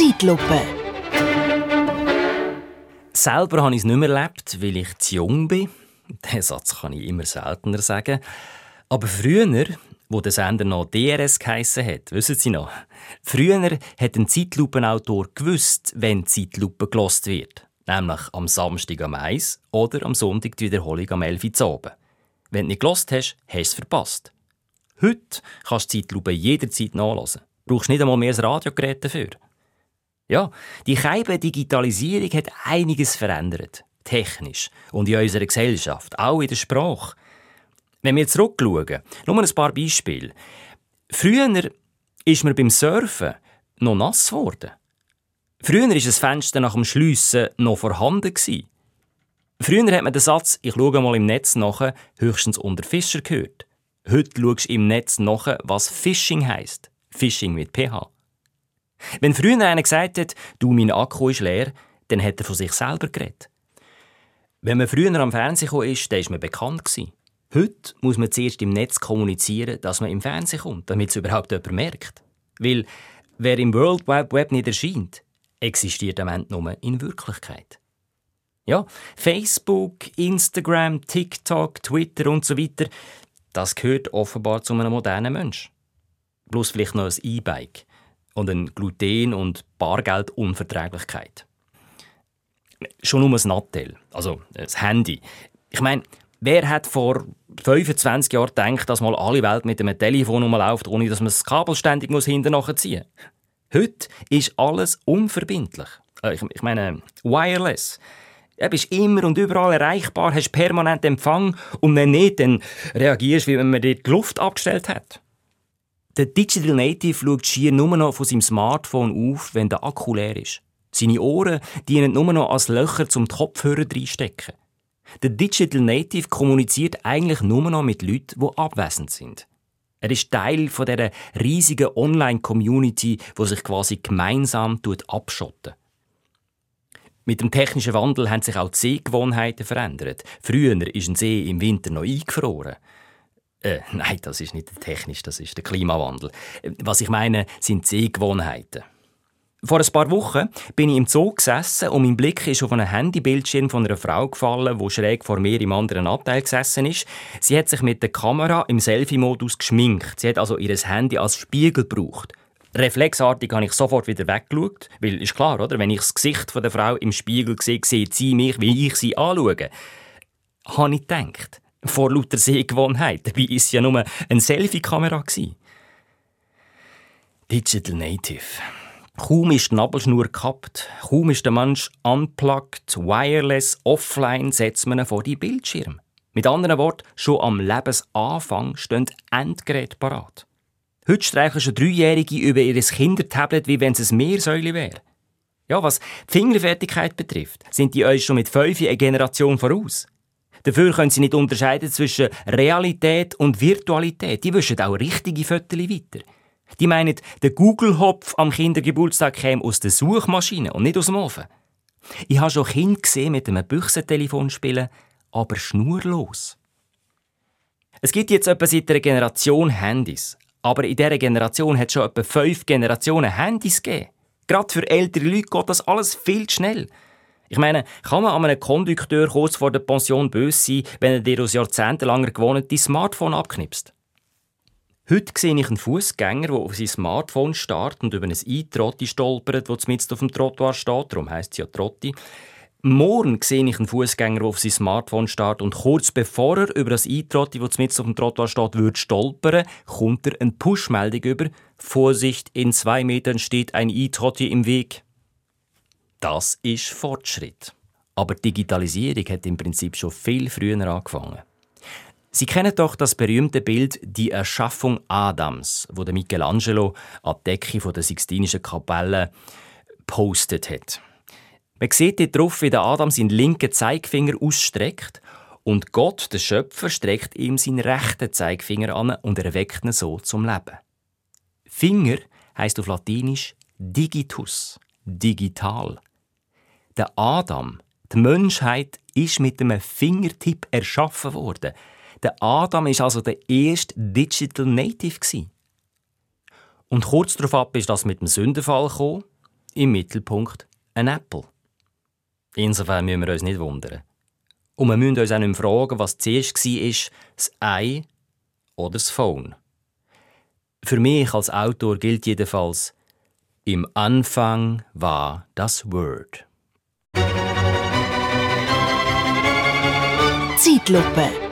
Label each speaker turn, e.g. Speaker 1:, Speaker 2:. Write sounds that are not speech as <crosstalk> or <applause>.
Speaker 1: Zeitlupe.
Speaker 2: Selber habe ich es nicht mehr erlebt, weil ich zu jung bin. Den Satz kann ich immer seltener sagen. Aber früher, wo der Sender noch DRS geheissen hat, wissen Sie noch? Früher hat ein Zeitlupenautor gewusst, wenn Zeitlupe gelost wird. Nämlich am Samstag am 1 oder am Sonntag die Wiederholung am 11 Uhr oben. Wenn du nicht gelost hast, hast du es verpasst. Heute kannst du Zeitlupe jederzeit nachlesen. Du brauchst nicht einmal mehr ein Radiogerät dafür. Ja, die Keibe Digitalisierung hat einiges verändert. Technisch. Und in unserer Gesellschaft. Auch in der Sprache. Wenn wir zurückschauen, nur ein paar Beispiele. Früher ist man beim Surfen noch nass geworden. Früher war das Fenster nach dem Schliessen noch vorhanden. Früher hat man den Satz, ich schaue mal im Netz nach, höchstens unter Fischer gehört. Heute schaust du im Netz nach, was Phishing heisst. Phishing mit PH. Wenn früher einer gesagt hat, du, mein Akku ist leer, dann hat er von sich selber geredet. Wenn man früher am Fernsehen kam, dann war man bekannt. Heute muss man zuerst im Netz kommunizieren, dass man im Fernsehen kommt, damit es überhaupt jemand merkt. Weil wer im World Wide Web nicht erscheint, existiert am Ende nur in Wirklichkeit. Ja, Facebook, Instagram, TikTok, Twitter und so weiter, das gehört offenbar zu einem modernen Mensch. Bloß vielleicht noch ein E-Bike und eine Gluten- und Bargeldunverträglichkeit. Schon nur ein Nattel, also das Handy. Ich meine, wer hat vor 25 Jahren gedacht, dass mal alle Welt mit einem Telefon rumläuft, ohne dass man das Kabel ständig hinten nachziehen muss? Heute ist alles unverbindlich. Äh, ich meine, wireless. Du bist immer und überall erreichbar, hast permanent Empfang und wenn nicht, dann reagierst du, wie wenn man dir die Luft abgestellt hat. Der Digital Native schaut schier nur noch von seinem Smartphone auf, wenn der Akku leer ist. Seine Ohren dienen nur noch als Löcher zum Kopfhörer reinstecken. Der Digital Native kommuniziert eigentlich nur noch mit Leuten, die abwesend sind. Er ist Teil von dieser riesigen Online-Community, die sich quasi gemeinsam abschotten. Mit dem technischen Wandel haben sich auch die Sehgewohnheiten verändert. Früher ist ein See im Winter noch eingefroren. Äh, <laughs> nein, das ist nicht technisch, das ist der Klimawandel. Was ich meine, sind Sehgewohnheiten. Vor ein paar Wochen bin ich im Zoo gesessen und mein Blick ist auf einen Handybildschirm von einer Frau gefallen, die schräg vor mir im anderen Abteil gesessen ist. Sie hat sich mit der Kamera im Selfie-Modus geschminkt. Sie hat also ihr Handy als Spiegel gebraucht. Reflexartig habe ich sofort wieder weggeschaut, weil ist klar, oder? Wenn ich das Gesicht der Frau im Spiegel sehe, sieht sie mich, wie ich sie anschaue. Habe ich gedacht. Vor lauter Sehgewohnheit. Dabei war es ja nur eine Selfie-Kamera. Digital Native. Kaum ist die Nabelschnur gekappt, kaum ist der Mensch unplugged, wireless, offline, setzt man ihn vor die Bildschirm. Mit anderen Worten, schon am Lebensanfang stehen Endgeräte parat. Heute streichen schon Dreijährige über ihr Kindertablet, wie wenn es ein Meersäule wäre. Ja, was die Fingerfertigkeit betrifft, sind die euch schon mit fünf eine Generation voraus. Dafür können sie nicht unterscheiden zwischen Realität und Virtualität. Die wischen auch richtige Fotos weiter. Die meinen, der Google-Hopf am Kindergeburtstag käme aus der Suchmaschine und nicht aus dem Ofen. Ich habe schon Kinder gesehen mit einem Büchsentelefon spielen, aber schnurlos. Es gibt jetzt etwa seit einer Generation Handys. Aber in dieser Generation hat es schon etwa fünf Generationen Handys gegeben. Gerade für ältere Leute geht das alles viel zu schnell. Ich meine, kann man an einem Kondukteur kurz vor der Pension böse sein, wenn er dir aus jahrzehntelanger Gewohnheit dein Smartphone abknipst? Heute sehe ich einen Fußgänger, der auf sein Smartphone starrt und über ein Eintrotti stolpert, das mitten auf dem Trottoir steht. Darum heisst es ja Trotti. Morgen sehe ich einen Fußgänger, der auf sein Smartphone starrt und kurz bevor er über das Eintrotti, das mitten auf dem Trottoir steht, wird stolpern, kommt er eine Push-Meldung über. Vorsicht, in zwei Metern steht ein E-Trotti im Weg. Das ist Fortschritt. Aber die Digitalisierung hat im Prinzip schon viel früher angefangen. Sie kennen doch das berühmte Bild Die Erschaffung Adams, wo der Michelangelo an die Decke der Sixtinischen Kapelle postet hat. Man sieht dort drauf, wie der Adam seinen linken Zeigefinger ausstreckt und Gott, der Schöpfer, streckt ihm seinen rechten Zeigefinger an und erweckt ihn so zum Leben. Finger heißt auf Latinisch digitus, digital. Der Adam, die Menschheit, ist mit einem Fingertipp erschaffen worden – der Adam ist also der erste Digital Native. Und kurz darauf ab ist das mit dem Sündenfall gekommen. im Mittelpunkt ein Apple. Insofern müssen wir uns nicht wundern. Und wir müssen uns auch nicht fragen, was zuerst war, das Ei oder das Phone. Für mich als Autor gilt jedenfalls, im Anfang war das Word.
Speaker 1: Zeitlupe